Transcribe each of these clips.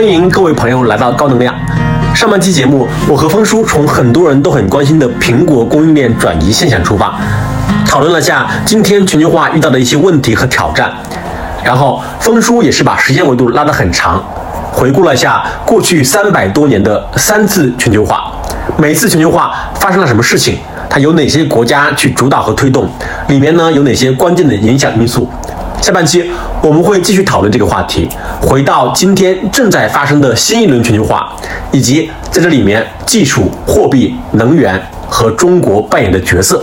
欢迎各位朋友来到高能量。上半期节目，我和峰叔从很多人都很关心的苹果供应链转移现象出发，讨论了下今天全球化遇到的一些问题和挑战。然后，峰叔也是把时间维度拉得很长，回顾了下过去三百多年的三次全球化，每次全球化发生了什么事情，它有哪些国家去主导和推动，里面呢有哪些关键的影响因素。下半期我们会继续讨论这个话题，回到今天正在发生的新一轮全球化，以及在这里面技术、货币、能源和中国扮演的角色。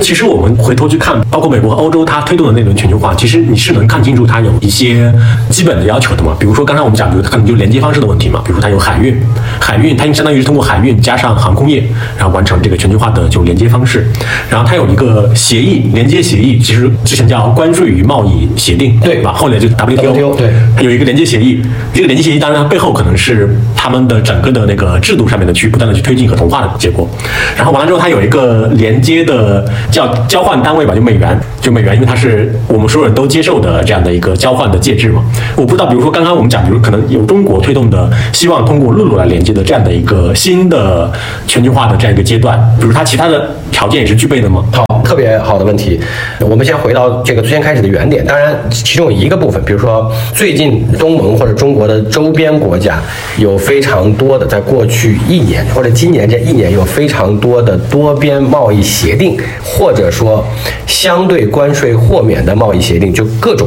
其实我们回头去看，包括美国和欧洲，它推动的那轮全球化，其实你是能看清楚它有一些基本的要求的嘛。比如说刚才我们讲，比如它可能就连接方式的问题嘛。比如说它有海运，海运它相当于是通过海运加上航空业，然后完成这个全球化的就连接方式。然后它有一个协议，连接协议，其实之前叫关税与贸易协定，对吧？后来就 WTO，对，它有一个连接协议。这个连接协议当然它背后可能是他们的整个的那个制度上面的去不断的去推进和同化的结果。然后完了之后，它有一个连接的叫交换单。位吧，就美元，就美元，因为它是我们所有人都接受的这样的一个交换的介质嘛。我不知道，比如说刚刚我们讲，比如可能有中国推动的，希望通过陆路来连接的这样的一个新的全球化的这样一个阶段，比如它其他的条件也是具备的吗？好，特别好的问题。我们先回到这个最先开始的原点，当然其中有一个部分，比如说最近东盟或者中国的周边国家有非常多的，在过去一年或者今年这一年有非常多的多边贸易协定，或者说。相对关税豁免的贸易协定，就各种，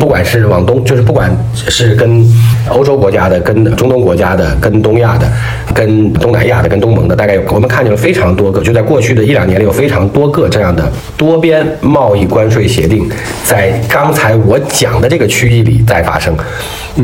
不管是往东，就是不管是跟欧洲国家的、跟中东国家的、跟东亚的、跟东南亚的、跟东盟的，大概有我们看见了非常多个，就在过去的一两年里有非常多个这样的多边贸易关税协定，在刚才我讲的这个区域里在发生。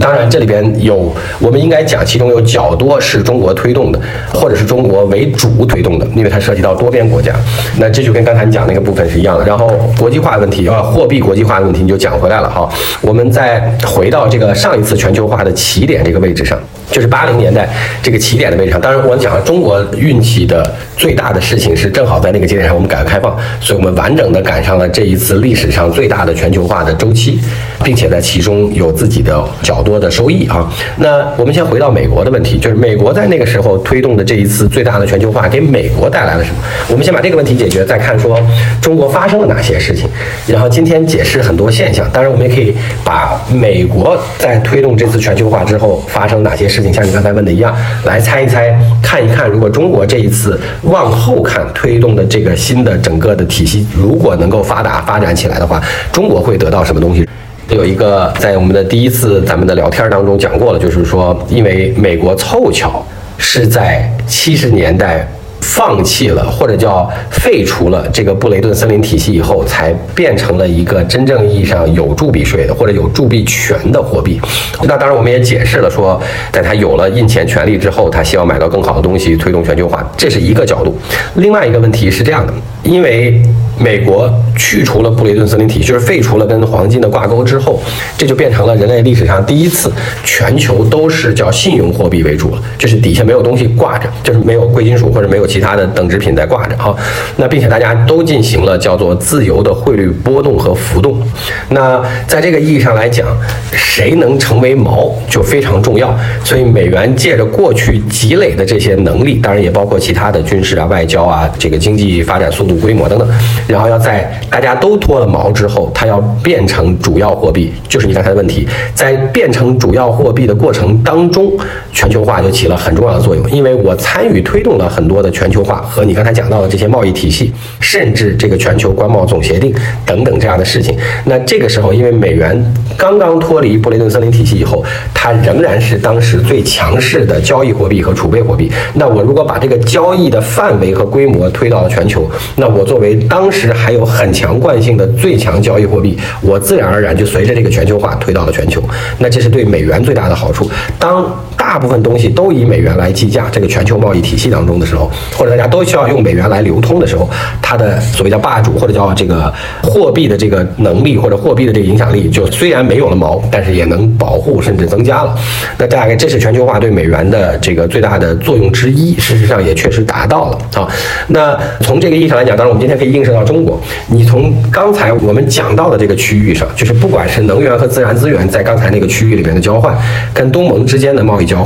当然，这里边有我们应该讲，其中有较多是中国推动的，或者是中国为主推动的，因为它涉及到多边国家。那这就跟刚才你讲那个部分是一样的。然后国际化问题啊，货币国际化的问题你就讲回来了哈。我们再回到这个上一次全球化的起点这个位置上。就是八零年代这个起点的位置上，当然我讲了中国运气的最大的事情是正好在那个节点上，我们改革开放，所以我们完整的赶上了这一次历史上最大的全球化的周期，并且在其中有自己的较多的收益啊。那我们先回到美国的问题，就是美国在那个时候推动的这一次最大的全球化给美国带来了什么？我们先把这个问题解决，再看说中国发生了哪些事情，然后今天解释很多现象。当然，我们也可以把美国在推动这次全球化之后发生哪些。事情像你刚才问的一样，来猜一猜，看一看，如果中国这一次往后看推动的这个新的整个的体系，如果能够发达发展起来的话，中国会得到什么东西？有一个在我们的第一次咱们的聊天当中讲过了，就是说，因为美国凑巧是在七十年代。放弃了或者叫废除了这个布雷顿森林体系以后，才变成了一个真正意义上有铸币税的或者有铸币权的货币。那当然，我们也解释了说，在他有了印钱权利之后，他希望买到更好的东西，推动全球化，这是一个角度。另外一个问题是这样的，因为美国去除了布雷顿森林体，就是废除了跟黄金的挂钩之后，这就变成了人类历史上第一次全球都是叫信用货币为主了，就是底下没有东西挂着，就是没有贵金属或者没有。其他的等值品在挂着哈，那并且大家都进行了叫做自由的汇率波动和浮动。那在这个意义上来讲，谁能成为锚就非常重要。所以美元借着过去积累的这些能力，当然也包括其他的军事啊、外交啊、这个经济发展速度、规模等等，然后要在大家都脱了毛之后，它要变成主要货币，就是你刚才的问题，在变成主要货币的过程当中，全球化就起了很重要的作用，因为我参与推动了很多的。全球化和你刚才讲到的这些贸易体系，甚至这个全球关贸总协定等等这样的事情，那这个时候，因为美元刚刚脱离布雷顿森林体系以后，它仍然是当时最强势的交易货币和储备货币。那我如果把这个交易的范围和规模推到了全球，那我作为当时还有很强惯性的最强交易货币，我自然而然就随着这个全球化推到了全球。那这是对美元最大的好处。当大部分东西都以美元来计价，这个全球贸易体系当中的时候，或者大家都需要用美元来流通的时候，它的所谓叫霸主或者叫这个货币的这个能力或者货币的这个影响力，就虽然没有了毛，但是也能保护甚至增加了。那大概这是全球化对美元的这个最大的作用之一，事实上也确实达到了啊。那从这个意义上来讲，当然我们今天可以映射到中国，你从刚才我们讲到的这个区域上，就是不管是能源和自然资源在刚才那个区域里面的交换，跟东盟之间的贸易交换，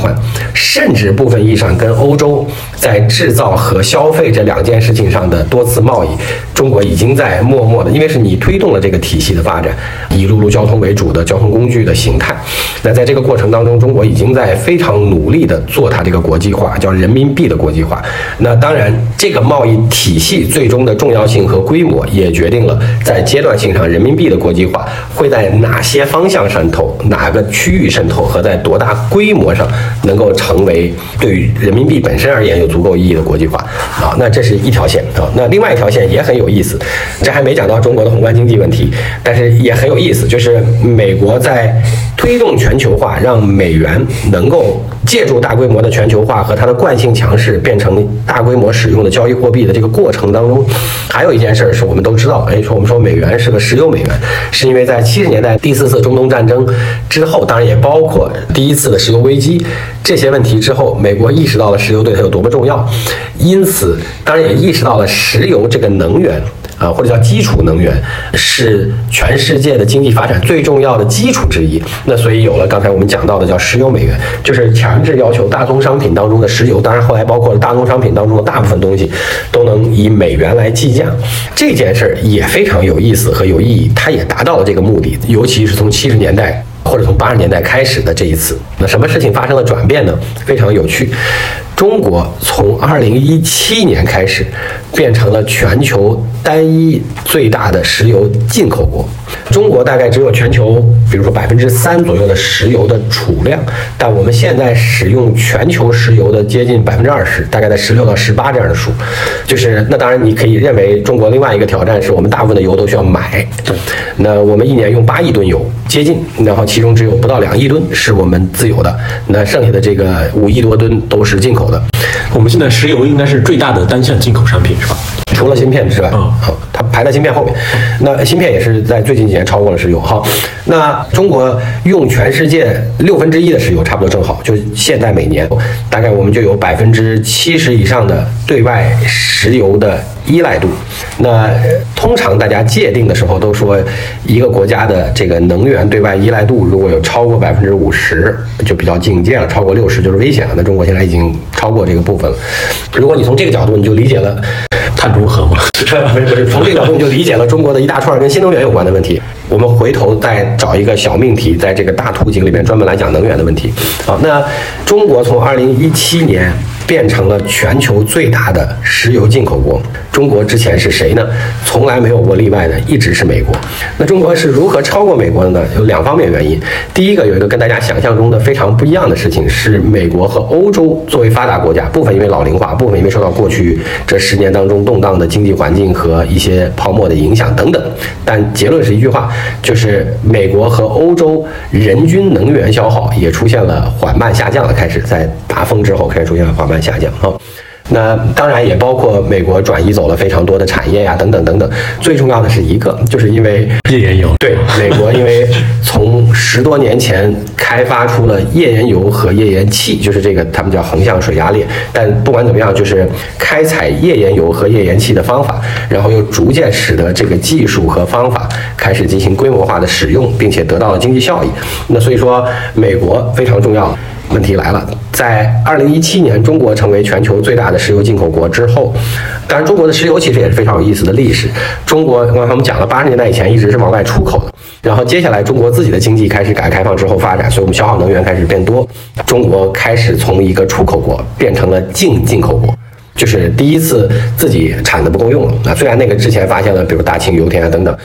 甚至部分意义上跟欧洲在制造和消费这两件事情上的多次贸易，中国已经在默默的，因为是你推动了这个体系的发展，以陆路交通为主的交通工具的形态。那在这个过程当中，中国已经在非常努力的做它这个国际化，叫人民币的国际化。那当然，这个贸易体系最终的重要性和规模，也决定了在阶段性上人民币的国际化会在哪些方向渗透，哪个区域渗透，和在多大规模上能够成为对于人民币本身而言有足够意义的国际化啊。那这是一条线啊。那另外一条线也很有意思，这还没讲到中国的宏观经济问题，但是也很有意思，就是美国在推动全球化，让美元能够借助大规模的全球化和它的惯性强势，变成大规模使用的交易货币的这个过程当中，还有一件事儿是我们都知道，哎，说我们说美元是个石油美元，是因为在七十年代第四次中东战争之后，当然也包括第一次的石油危机这些问题之后，美国意识到了石油对它有多么重要，因此当然也意识到了石油这个能源。啊，或者叫基础能源，是全世界的经济发展最重要的基础之一。那所以有了刚才我们讲到的叫石油美元，就是强制要求大宗商品当中的石油，当然后来包括了大宗商品当中的大部分东西，都能以美元来计价。这件事儿也非常有意思和有意义，它也达到了这个目的。尤其是从七十年代或者从八十年代开始的这一次，那什么事情发生了转变呢？非常有趣。中国从二零一七年开始，变成了全球单一最大的石油进口国。中国大概只有全球，比如说百分之三左右的石油的储量，但我们现在使用全球石油的接近百分之二十，大概在十六到十八这样的数。就是那当然你可以认为中国另外一个挑战是我们大部分的油都需要买。对那我们一年用八亿吨油，接近，然后其中只有不到两亿吨是我们自有的，那剩下的这个五亿多吨都是进口的。我们现在石油应该是最大的单项进口商品，是吧？除了芯片之外，嗯好，它排在芯片后面。那芯片也是在最近几年超过了石油。好，那中国用全世界六分之一的石油，差不多正好，就现在每年大概我们就有百分之七十以上的对外石油的依赖度。那通常大家界定的时候都说，一个国家的这个能源对外依赖度如果有超过百分之五十，就比较警戒了；超过六十就是危险了。那中国现在已经超过这个部分了。如果你从这个角度，你就理解了。碳中和嘛，不是，从这个角度你就理解了中国的一大串跟新能源有关的问题。我们回头再找一个小命题，在这个大图景里面专门来讲能源的问题。好，那中国从二零一七年变成了全球最大的石油进口国。中国之前是谁呢？从来没有过例外的，一直是美国。那中国是如何超过美国的呢？有两方面原因。第一个有一个跟大家想象中的非常不一样的事情，是美国和欧洲作为发达国家，部分因为老龄化，部分因为受到过去这十年当中动荡的经济环境和一些泡沫的影响等等。但结论是一句话，就是美国和欧洲人均能源消耗也出现了缓慢下降的，开始在大风之后开始出现了缓慢下降啊。那当然也包括美国转移走了非常多的产业呀，等等等等。最重要的是一个，就是因为页岩油。对，美国因为从十多年前开发出了页岩油和页岩气，就是这个他们叫横向水压裂。但不管怎么样，就是开采页岩油和页岩气的方法，然后又逐渐使得这个技术和方法开始进行规模化的使用，并且得到了经济效益。那所以说，美国非常重要。问题来了，在二零一七年，中国成为全球最大的石油进口国之后，当然中国的石油其实也是非常有意思的历史。中国刚才我们讲了，八十年代以前一直是往外出口的，然后接下来中国自己的经济开始改革开放之后发展，所以我们消耗能源开始变多，中国开始从一个出口国变成了净进口国。就是第一次自己产的不够用了啊！虽然那个之前发现了，比如大庆油田啊等等，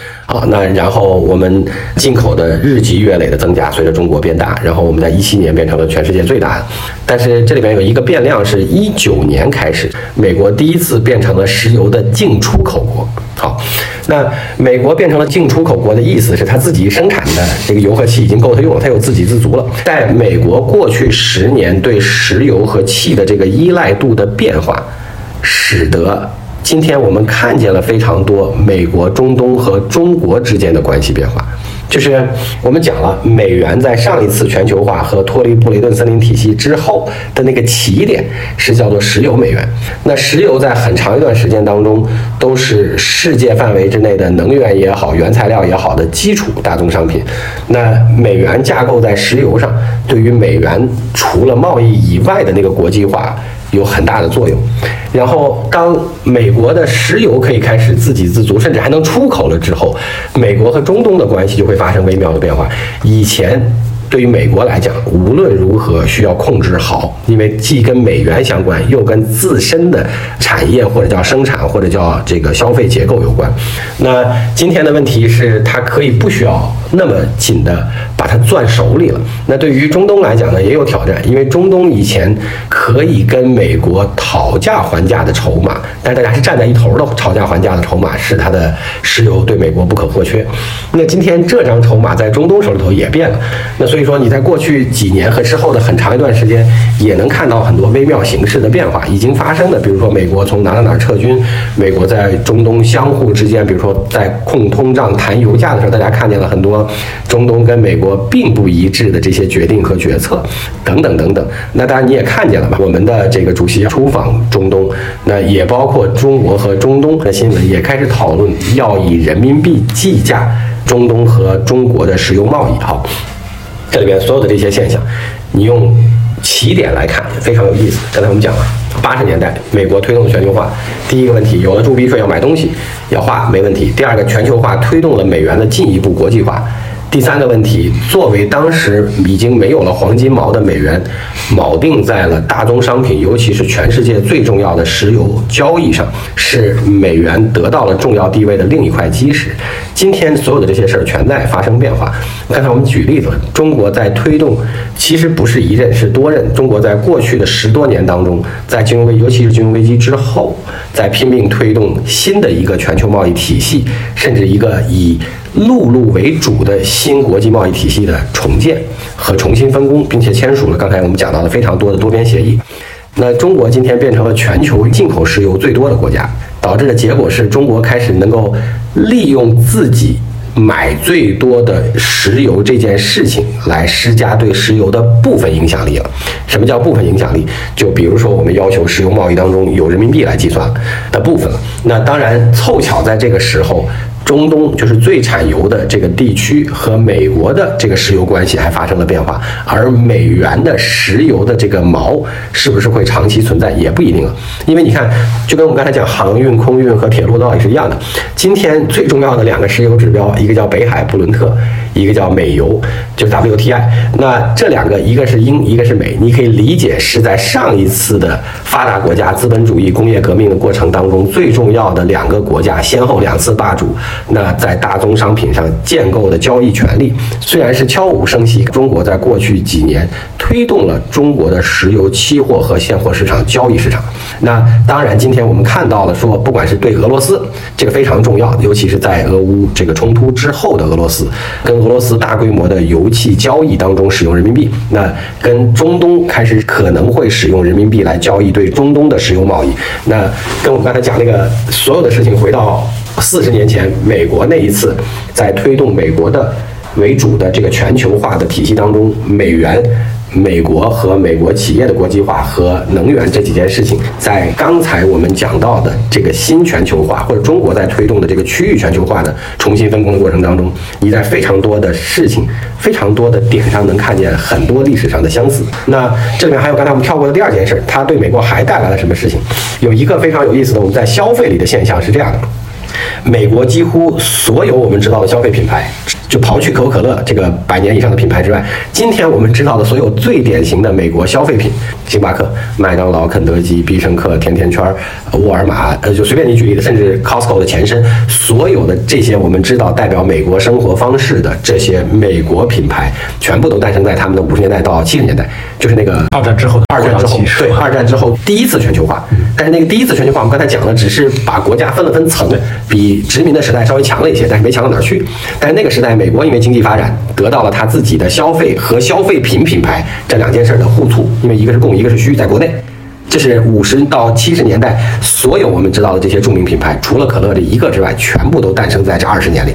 那然后我们进口的日积月累的增加，随着中国变大，然后我们在一七年变成了全世界最大的。但是这里边有一个变量，是一九年开始，美国第一次变成了石油的净出口国。好，那美国变成了净出口国的意思是，它自己生产的这个油和气已经够它用了，它有自给自足了。在美国过去十年对石油和气的这个依赖度的变化，使得今天我们看见了非常多美国、中东和中国之间的关系变化。就是我们讲了，美元在上一次全球化和脱离布雷顿森林体系之后的那个起点是叫做石油美元。那石油在很长一段时间当中都是世界范围之内的能源也好、原材料也好的基础大宗商品。那美元架构在石油上，对于美元除了贸易以外的那个国际化。有很大的作用。然后，当美国的石油可以开始自给自足，甚至还能出口了之后，美国和中东的关系就会发生微妙的变化。以前。对于美国来讲，无论如何需要控制好，因为既跟美元相关，又跟自身的产业或者叫生产或者叫这个消费结构有关。那今天的问题是，它可以不需要那么紧的把它攥手里了。那对于中东来讲呢，也有挑战，因为中东以前可以跟美国讨价还价的筹码，但是大家是站在一头的讨价还价的筹码是它的石油对美国不可或缺。那今天这张筹码在中东手里头也变了。那所所以说，你在过去几年和之后的很长一段时间，也能看到很多微妙形势的变化已经发生的。比如说，美国从哪哪哪撤军，美国在中东相互之间，比如说在控通胀、谈油价的时候，大家看见了很多中东跟美国并不一致的这些决定和决策，等等等等。那当然你也看见了吧？我们的这个主席出访中东，那也包括中国和中东的新闻，也开始讨论要以人民币计价中东和中国的石油贸易。好。这里边所有的这些现象，你用起点来看非常有意思。刚才我们讲了，八十年代美国推动全球化，第一个问题有了铸币税要买东西要花没问题。第二个全球化推动了美元的进一步国际化。第三个问题，作为当时已经没有了黄金锚的美元，锚定在了大宗商品，尤其是全世界最重要的石油交易上，是美元得到了重要地位的另一块基石。今天所有的这些事儿全在发生变化。刚才我们举例子，中国在推动，其实不是一任，是多任。中国在过去的十多年当中，在金融危，尤其是金融危机之后，在拼命推动新的一个全球贸易体系，甚至一个以陆路为主的新国际贸易体系的重建和重新分工，并且签署了刚才我们讲到的非常多的多边协议。那中国今天变成了全球进口石油最多的国家，导致的结果是中国开始能够利用自己买最多的石油这件事情来施加对石油的部分影响力了。什么叫部分影响力？就比如说我们要求石油贸易当中有人民币来计算的部分了。那当然凑巧在这个时候。中东就是最产油的这个地区和美国的这个石油关系还发生了变化，而美元的石油的这个锚是不是会长期存在也不一定了，因为你看，就跟我们刚才讲航运、空运和铁路道理是一样的。今天最重要的两个石油指标，一个叫北海布伦特，一个叫美油，就是 WTI。那这两个，一个是英，一个是美，你可以理解是在上一次的发达国家资本主义工业革命的过程当中，最重要的两个国家先后两次霸主。那在大宗商品上建构的交易权利，虽然是悄无声息，中国在过去几年推动了中国的石油期货和现货市场交易市场。那当然，今天我们看到了说，不管是对俄罗斯这个非常重要，尤其是在俄乌这个冲突之后的俄罗斯，跟俄罗斯大规模的油气交易当中使用人民币，那跟中东开始可能会使用人民币来交易对中东的石油贸易，那跟我们刚才讲那个所有的事情回到。四十年前，美国那一次在推动美国的为主的这个全球化的体系当中，美元、美国和美国企业的国际化和能源这几件事情，在刚才我们讲到的这个新全球化或者中国在推动的这个区域全球化的重新分工的过程当中，你在非常多的事情、非常多的点上能看见很多历史上的相似。那这里面还有刚才我们跳过的第二件事，它对美国还带来了什么事情？有一个非常有意思的，我们在消费里的现象是这样的。美国几乎所有我们知道的消费品牌，就刨去可口可乐这个百年以上的品牌之外，今天我们知道的所有最典型的美国消费品，星巴克、麦当劳、肯德基、必胜客、甜甜圈、沃尔玛，呃，就随便你举例的，甚至 Costco 的前身，所有的这些我们知道代表美国生活方式的这些美国品牌，全部都诞生在他们的五十年代到七十年代，就是那个二战之后的二战之后，对，二战之后第一次全球化。但是那个第一次全球化，我们刚才讲的只是把国家分了分层，比殖民的时代稍微强了一些，但是没强到哪儿去。但是那个时代，美国因为经济发展，得到了它自己的消费和消费品品牌这两件事的互促，因为一个是供，一个是需，在国内。这是五十到七十年代，所有我们知道的这些著名品牌，除了可乐这一个之外，全部都诞生在这二十年里。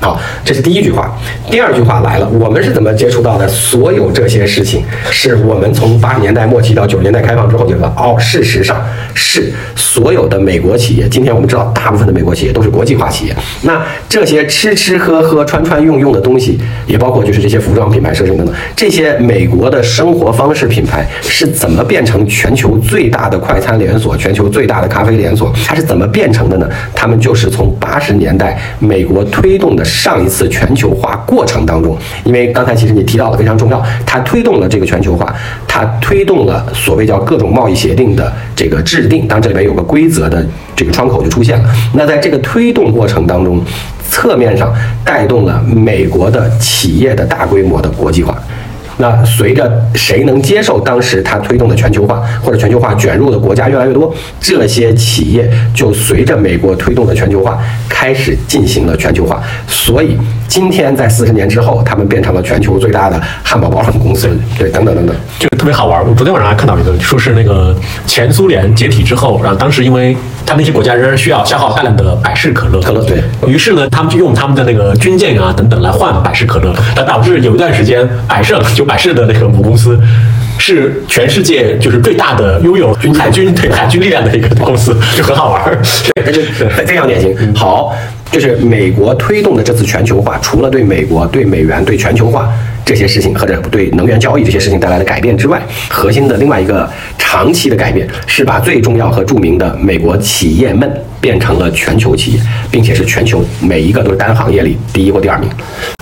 好，这是第一句话。第二句话来了，我们是怎么接触到的？所有这些事情，是我们从八十年代末期到九十年代开放之后，觉得哦，事实上是所有的美国企业。今天我们知道，大部分的美国企业都是国际化企业。那这些吃吃喝喝、穿穿用用的东西，也包括就是这些服装品牌、奢侈品等等，这些美国的生活方式品牌是怎么变成全球最大的快餐连锁、全球最大的咖啡连锁？它是怎么变成的呢？他们就是从八十年代美国推动的。上一次全球化过程当中，因为刚才其实你提到的非常重要，它推动了这个全球化，它推动了所谓叫各种贸易协定的这个制定，当这里面有个规则的这个窗口就出现了。那在这个推动过程当中，侧面上带动了美国的企业的大规模的国际化。那随着谁能接受当时他推动的全球化，或者全球化卷入的国家越来越多，这些企业就随着美国推动的全球化开始进行了全球化。所以今天在四十年之后，他们变成了全球最大的汉堡包公司，对，等等等等，这个特别好玩。我昨天晚上还看到一个，说是那个前苏联解体之后，然后当时因为他那些国家仍然需要消耗大量的百事可乐，可乐对于是呢，他们就用他们的那个军舰啊等等来换百事可乐，那导致有一段时间百胜就。百事的那个母公司是全世界就是最大的拥有海军对海军力量的一个公司，就很好玩儿，这就非常典型。好，就是美国推动的这次全球化，除了对美国、对美元、对全球化。这些事情或者对能源交易这些事情带来的改变之外，核心的另外一个长期的改变是把最重要和著名的美国企业们变成了全球企业，并且是全球每一个都是单行业里第一或第二名。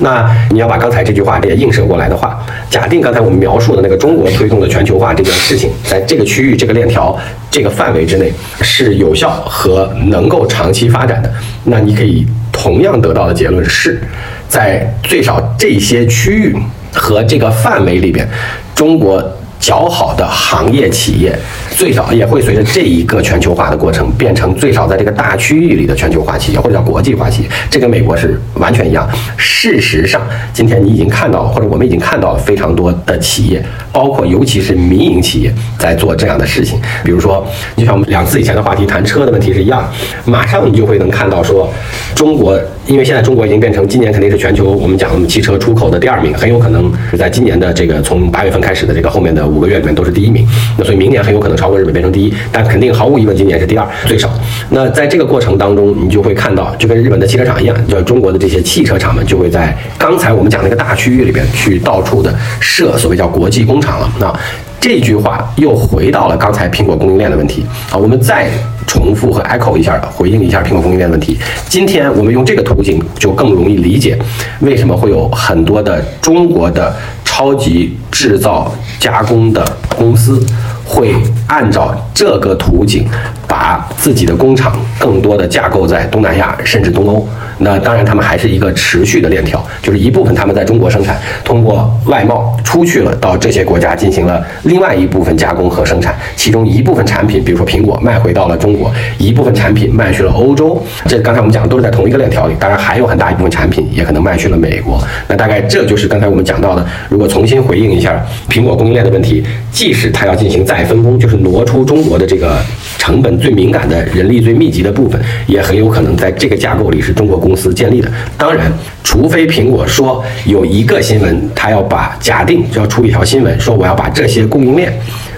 那你要把刚才这句话也映射过来的话，假定刚才我们描述的那个中国推动的全球化这件事情，在这个区域、这个链条、这个范围之内是有效和能够长期发展的，那你可以同样得到的结论是。在最少这些区域和这个范围里边，中国。较好的行业企业，最少也会随着这一个全球化的过程，变成最少在这个大区域里的全球化企业，或者叫国际化企业。这跟美国是完全一样。事实上，今天你已经看到了，或者我们已经看到了非常多的企业，包括尤其是民营企业，在做这样的事情。比如说，就像我们两次以前的话题谈车的问题是一样，马上你就会能看到说，中国，因为现在中国已经变成今年肯定是全球我们讲我们汽车出口的第二名，很有可能是在今年的这个从八月份开始的这个后面的。五个月里面都是第一名，那所以明年很有可能超过日本变成第一，但肯定毫无疑问今年是第二最少。那在这个过程当中，你就会看到，就跟日本的汽车厂一样，就中国的这些汽车厂们就会在刚才我们讲那个大区域里边去到处的设所谓叫国际工厂了。那这句话又回到了刚才苹果供应链的问题啊，我们再重复和 echo 一下，回应一下苹果供应链的问题。今天我们用这个途径就更容易理解为什么会有很多的中国的。超级制造加工的公司会按照这个途径，把自己的工厂更多的架构在东南亚甚至东欧。那当然，他们还是一个持续的链条，就是一部分他们在中国生产，通过外贸出去了，到这些国家进行了另外一部分加工和生产，其中一部分产品，比如说苹果卖回到了中国，一部分产品卖去了欧洲。这刚才我们讲的都是在同一个链条里，当然还有很大一部分产品也可能卖去了美国。那大概这就是刚才我们讲到的，如果重新回应一下苹果供应链的问题，即使它要进行再分工，就是挪出中国的这个成本最敏感的人力最密集的部分，也很有可能在这个架构里是中国。公司建立的，当然，除非苹果说有一个新闻，他要把假定就要出一条新闻，说我要把这些供应链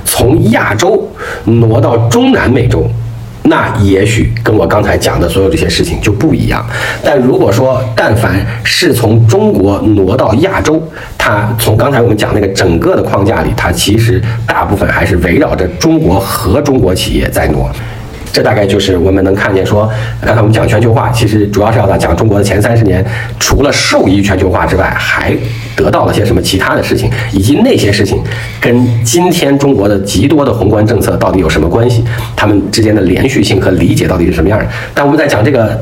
从亚洲挪到中南美洲，那也许跟我刚才讲的所有这些事情就不一样。但如果说但凡是从中国挪到亚洲，它从刚才我们讲那个整个的框架里，它其实大部分还是围绕着中国和中国企业在挪。这大概就是我们能看见说，刚才我们讲全球化，其实主要是要讲中国的前三十年，除了受益全球化之外，还得到了些什么其他的事情，以及那些事情跟今天中国的极多的宏观政策到底有什么关系，他们之间的连续性和理解到底是什么样的？但我们在讲这个。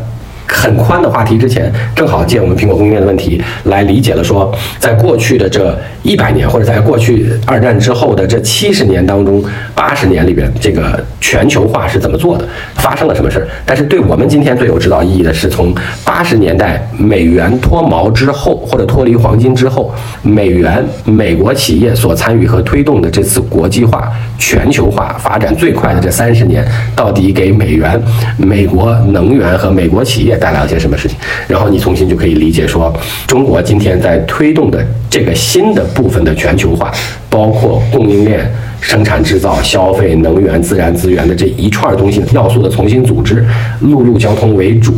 很宽的话题之前，正好借我们苹果供应链的问题来理解了。说，在过去的这一百年，或者在过去二战之后的这七十年当中，八十年里边，这个全球化是怎么做的？发生了什么事儿？但是对我们今天最有指导意义的是，从八十年代美元脱锚之后，或者脱离黄金之后，美元美国企业所参与和推动的这次国际化、全球化发展最快的这三十年，到底给美元、美国能源和美国企业。带来了些什么事情？然后你重新就可以理解说，中国今天在推动的这个新的部分的全球化，包括供应链、生产制造、消费、能源、自然资源的这一串东西要素的重新组织，陆路交通为主，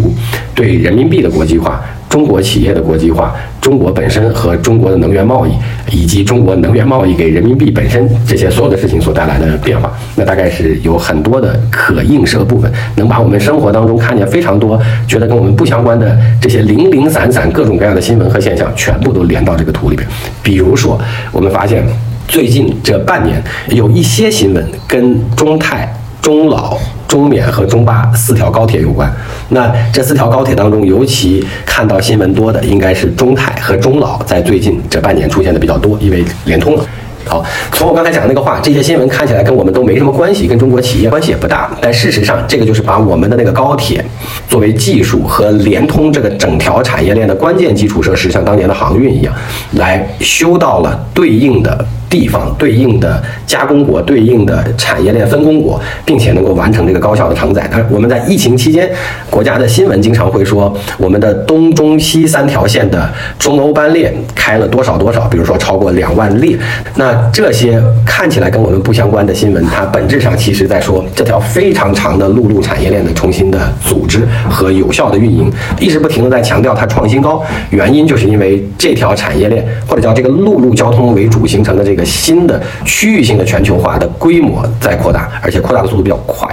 对人民币的国际化。中国企业的国际化，中国本身和中国的能源贸易，以及中国能源贸易给人民币本身这些所有的事情所带来的变化，那大概是有很多的可映射部分，能把我们生活当中看见非常多觉得跟我们不相关的这些零零散散各种各样的新闻和现象，全部都连到这个图里边。比如说，我们发现最近这半年有一些新闻跟中泰、中老。中缅和中巴四条高铁有关，那这四条高铁当中，尤其看到新闻多的，应该是中泰和中老，在最近这半年出现的比较多，因为连通了。好，从我刚才讲的那个话，这些新闻看起来跟我们都没什么关系，跟中国企业关系也不大。但事实上，这个就是把我们的那个高铁作为技术和连通这个整条产业链的关键基础设施，像当年的航运一样，来修到了对应的。地方对应的加工国、对应的产业链分工国，并且能够完成这个高效的承载。它我们在疫情期间，国家的新闻经常会说，我们的东中西三条线的中欧班列开了多少多少，比如说超过两万列。那这些看起来跟我们不相关的新闻，它本质上其实在说这条非常长的陆路产业链的重新的组织和有效的运营，一直不停的在强调它创新高。原因就是因为这条产业链或者叫这个陆路交通为主形成的这。一个新的区域性的全球化的规模在扩大，而且扩大的速度比较快。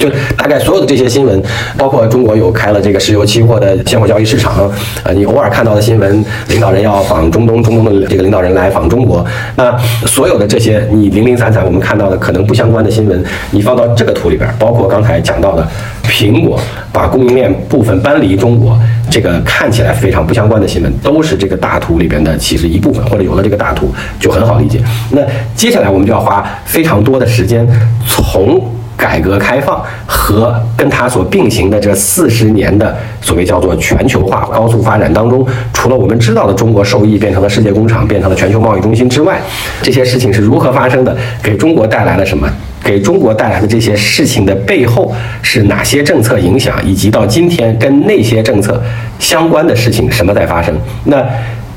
就大概所有的这些新闻，包括中国有开了这个石油期货的现货交易市场，呃，你偶尔看到的新闻，领导人要访中东，中东的这个领导人来访中国，那所有的这些你零零散散我们看到的可能不相关的新闻，你放到这个图里边，包括刚才讲到的苹果把供应链部分搬离中国，这个看起来非常不相关的新闻，都是这个大图里边的其实一部分，或者有了这个大图就很好理解。那接下来我们就要花非常多的时间从。改革开放和跟它所并行的这四十年的所谓叫做全球化高速发展当中，除了我们知道的中国受益变成了世界工厂，变成了全球贸易中心之外，这些事情是如何发生的？给中国带来了什么？给中国带来的这些事情的背后是哪些政策影响？以及到今天跟那些政策相关的事情什么在发生？那？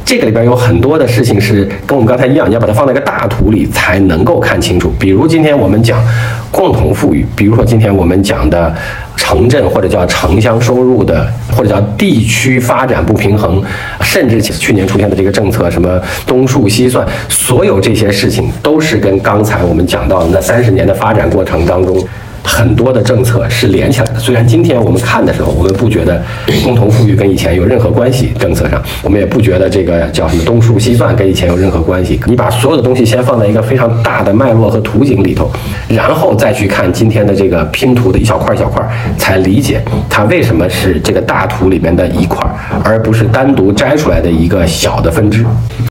这个里边有很多的事情是跟我们刚才一样，你要把它放在一个大图里才能够看清楚。比如今天我们讲共同富裕，比如说今天我们讲的城镇或者叫城乡收入的，或者叫地区发展不平衡，甚至去年出现的这个政策什么东数西算，所有这些事情都是跟刚才我们讲到的那三十年的发展过程当中。很多的政策是连起来的，虽然今天我们看的时候，我们不觉得共同富裕跟以前有任何关系，政策上我们也不觉得这个叫什么东数西算跟以前有任何关系。你把所有的东西先放在一个非常大的脉络和图景里头，然后再去看今天的这个拼图的一小块一小块，才理解它为什么是这个大图里面的一块，而不是单独摘出来的一个小的分支。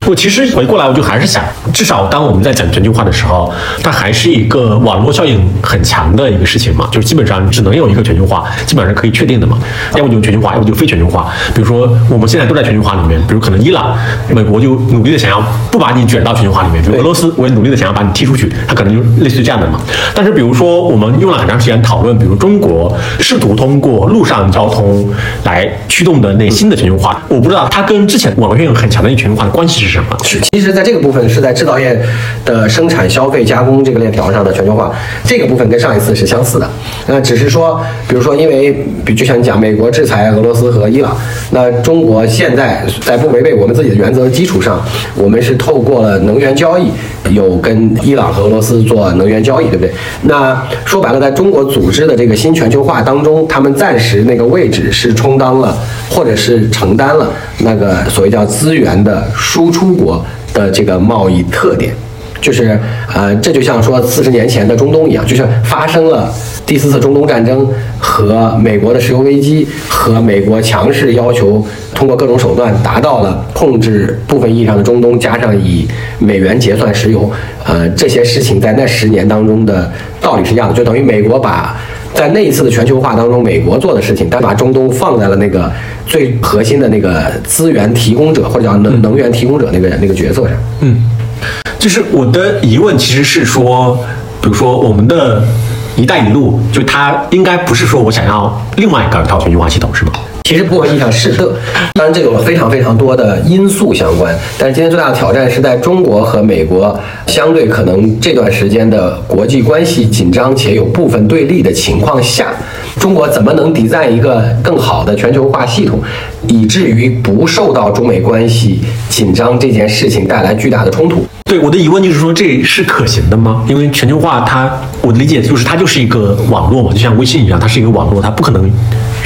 我其实回过来，我就还是想，至少当我们在讲全球化的时候，它还是一个网络效应很强的一。事情嘛，就是基本上只能有一个全球化，基本上是可以确定的嘛。要么就全球化，要么就非全球化。比如说我们现在都在全球化里面，比如可能伊朗、美国就努力的想要不把你卷到全球化里面，比如俄罗斯我也努力的想要把你踢出去，它可能就类似于这样的嘛。但是比如说我们用了很长时间讨论，比如中国试图通过陆上交通来驱动的那新的全球化，我不知道它跟之前网络运用很强的一全球化的关系是什么？是，其实在这个部分是在制造业的生产、消费、加工这个链条上的全球化，这个部分跟上一次是。相似的。那只是说，比如说，因为就像你讲，美国制裁俄罗斯和伊朗，那中国现在在不违背我们自己的原则的基础上，我们是透过了能源交易，有跟伊朗和俄罗斯做能源交易，对不对？那说白了，在中国组织的这个新全球化当中，他们暂时那个位置是充当了，或者是承担了那个所谓叫资源的输出国的这个贸易特点。就是呃，这就像说四十年前的中东一样，就是发生了第四次中东战争和美国的石油危机，和美国强势要求通过各种手段达到了控制部分意义上的中东，加上以美元结算石油，呃，这些事情在那十年当中的道理是一样的，就等于美国把在那一次的全球化当中，美国做的事情，但把中东放在了那个最核心的那个资源提供者或者叫能能源提供者那个那个角色上。嗯。就是我的疑问，其实是说，比如说我们的“一带一路”，就它应该不是说我想要另外一个套全球化系统，是吗？其实部分意义上是的，当然这有非常非常多的因素相关。但是今天最大的挑战是在中国和美国相对可能这段时间的国际关系紧张且有部分对立的情况下，中国怎么能缔造一个更好的全球化系统，以至于不受到中美关系紧张这件事情带来巨大的冲突？对我的疑问就是说，这是可行的吗？因为全球化，它我的理解就是它就是一个网络嘛，就像微信一样，它是一个网络，它不可能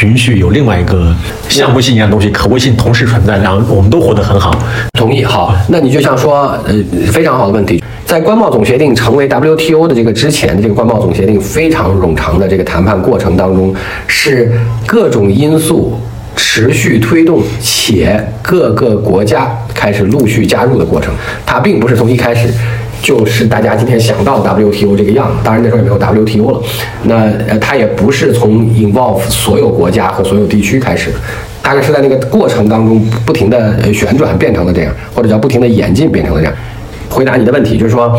允许有另外一个像微信一样的东西和微信同时存在，然后我们都活得很好。同意。好，那你就像说，呃，非常好的问题，在关贸总协定成为 WTO 的这个之前的，这个关贸总协定非常冗长的这个谈判过程当中，是各种因素。持续推动，且各个国家开始陆续加入的过程，它并不是从一开始就是大家今天想到 WTO 这个样子。当然那时候也没有 WTO 了。那呃它也不是从 involve 所有国家和所有地区开始的，大概是在那个过程当中不停的旋转变成了这样，或者叫不停的演进变成了这样。回答你的问题就是说，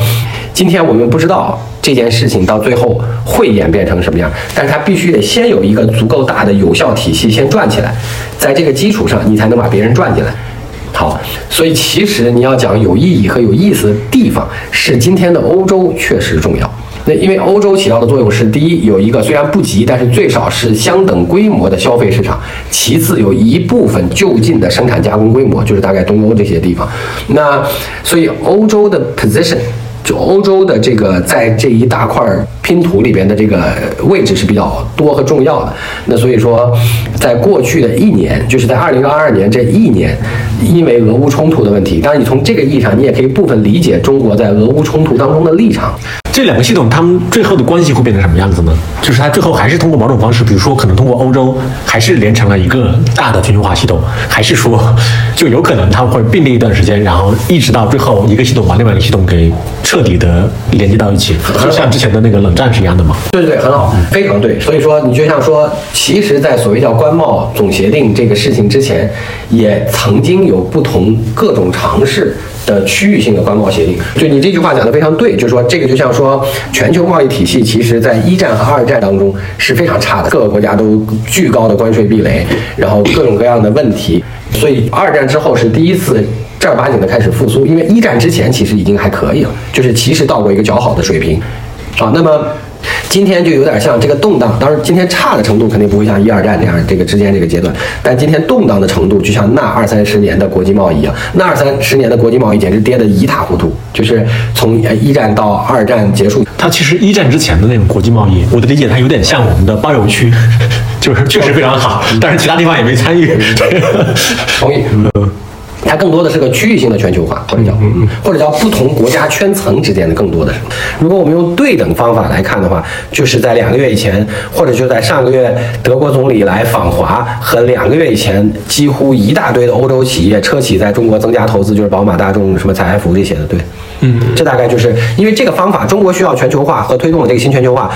今天我们不知道这件事情到最后会演变成什么样，但是它必须得先有一个足够大的有效体系先转起来，在这个基础上，你才能把别人转进来。好，所以其实你要讲有意义和有意思的地方，是今天的欧洲确实重要。那因为欧洲起到的作用是：第一，有一个虽然不急，但是最少是相等规模的消费市场；其次，有一部分就近的生产加工规模，就是大概东欧这些地方。那所以欧洲的 position。就欧洲的这个在这一大块拼图里边的这个位置是比较多和重要的。那所以说，在过去的一年，就是在二零二二年这一年，因为俄乌冲突的问题，当然你从这个意义上，你也可以部分理解中国在俄乌冲突当中的立场。这两个系统，它们最后的关系会变成什么样子呢？就是它最后还是通过某种方式，比如说可能通过欧洲，还是连成了一个大的全球化系统，还是说就有可能它会并列一段时间，然后一直到最后一个系统把另外一个系统给彻底的连接到一起，就像之前的那个冷战是一样的吗？对对对，很好，非常对。所以说，你就像说，其实，在所谓叫关贸总协定这个事情之前，也曾经有不同各种尝试。的区域性的关贸协定，就你这句话讲的非常对，就是说这个就像说全球贸易体系，其实在一战和二战当中是非常差的，各个国家都巨高的关税壁垒，然后各种各样的问题，所以二战之后是第一次正儿八经的开始复苏，因为一战之前其实已经还可以了，就是其实到过一个较好的水平，啊，那么。今天就有点像这个动荡，当然今天差的程度肯定不会像一二战这样这个之间这个阶段，但今天动荡的程度就像那二三十年的国际贸易一样，那二三十年的国际贸易简直跌得一塌糊涂，就是从一战到二战结束，它其实一战之前的那种国际贸易，我的理解它有点像我们的包邮区，就是确实非常好，但是其他地方也没参与。同意。它更多的是个区域性的全球化，或者叫或者叫不同国家圈层之间的更多的。如果我们用对等方法来看的话，就是在两个月以前，或者就在上个月，德国总理来访华和两个月以前，几乎一大堆的欧洲企业车企在中国增加投资，就是宝马、大众、什么采埃孚这些的，对，嗯，这大概就是因为这个方法，中国需要全球化和推动了这个新全球化。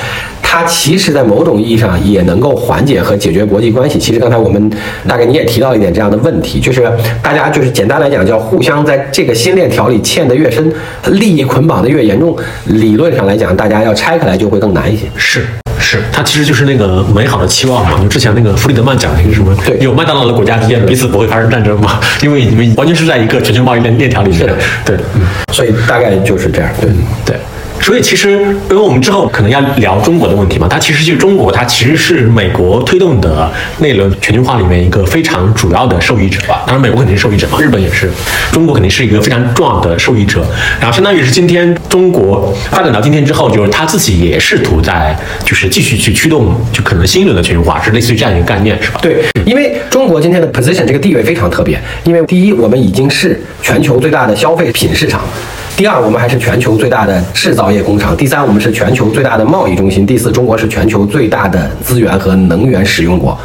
它其实，在某种意义上也能够缓解和解决国际关系。其实刚才我们大概你也提到一点这样的问题，就是大家就是简单来讲，叫互相在这个新链条里嵌得越深，利益捆绑的越严重。理论上来讲，大家要拆开来就会更难一些。是是，它其实就是那个美好的期望嘛。就之前那个弗里德曼讲那个什么，对，有麦当劳的国家之间彼此不会发生战争嘛？因为你们完全是在一个全球贸易链链条里面。对，嗯，所以大概就是这样。对对。所以其实，因为我们之后可能要聊中国的问题嘛，它其实就中国，它其实是美国推动的那轮全球化里面一个非常主要的受益者吧。当然，美国肯定是受益者嘛，日本也是，中国肯定是一个非常重要的受益者。然后，相当于是今天中国发展到今天之后，就是他自己也试图在就是继续去驱动，就可能新一轮的全球化，是类似于这样一个概念，是吧？对，因为中国今天的 position 这个地位非常特别，因为第一，我们已经是全球最大的消费品市场。第二，我们还是全球最大的制造业工厂；第三，我们是全球最大的贸易中心；第四，中国是全球最大的资源和能源使用国，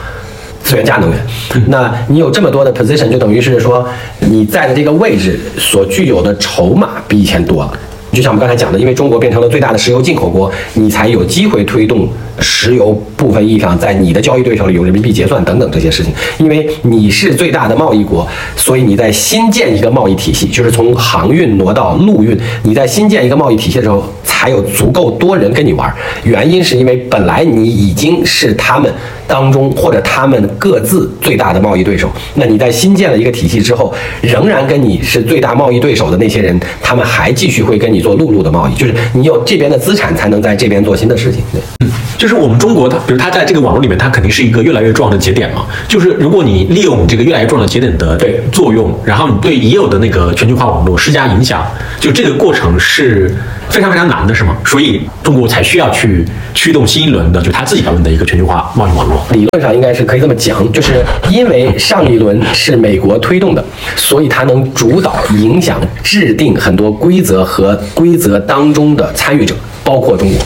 资源加能源。那你有这么多的 position，就等于是说你在的这个位置所具有的筹码比以前多了。就像我们刚才讲的，因为中国变成了最大的石油进口国，你才有机会推动石油部分意义上在你的交易对手里有人民币结算等等这些事情。因为你是最大的贸易国，所以你在新建一个贸易体系，就是从航运挪到陆运。你在新建一个贸易体系的时候，才有足够多人跟你玩。原因是因为本来你已经是他们当中或者他们各自最大的贸易对手，那你在新建了一个体系之后，仍然跟你是最大贸易对手的那些人，他们还继续会跟你做陆路的贸易，就是你有这边的资产才能在这边做新的事情。对，嗯，就是我们中国它，比如它在这个网络里面，它肯定是一个越来越重要的节点嘛。就是如果你利用这个越来越重要的节点的对作用，然后你对已有的那个全球化网络施加影响，就这个过程是非常非常难的，是吗？所以中国才需要去驱动新一轮的，就它自己版本的一个全球化贸易网络。理论上应该是可以这么讲，就是因为上一轮是美国推动的，所以它能主导、影响、制定很多规则和规则当中的参与者，包括中国。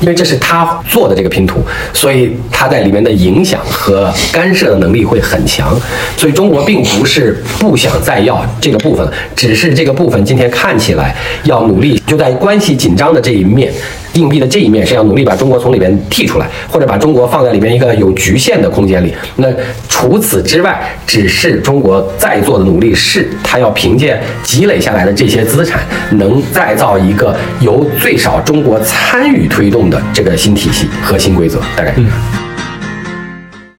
因为这是他做的这个拼图，所以他在里面的影响和干涉的能力会很强。所以中国并不是不想再要这个部分，只是这个部分今天看起来要努力，就在关系紧张的这一面。硬币的这一面是要努力把中国从里面剔出来，或者把中国放在里面一个有局限的空间里。那除此之外，只是中国在做的努力是，它要凭借积累下来的这些资产，能再造一个由最少中国参与推动的这个新体系和新规则。大概。嗯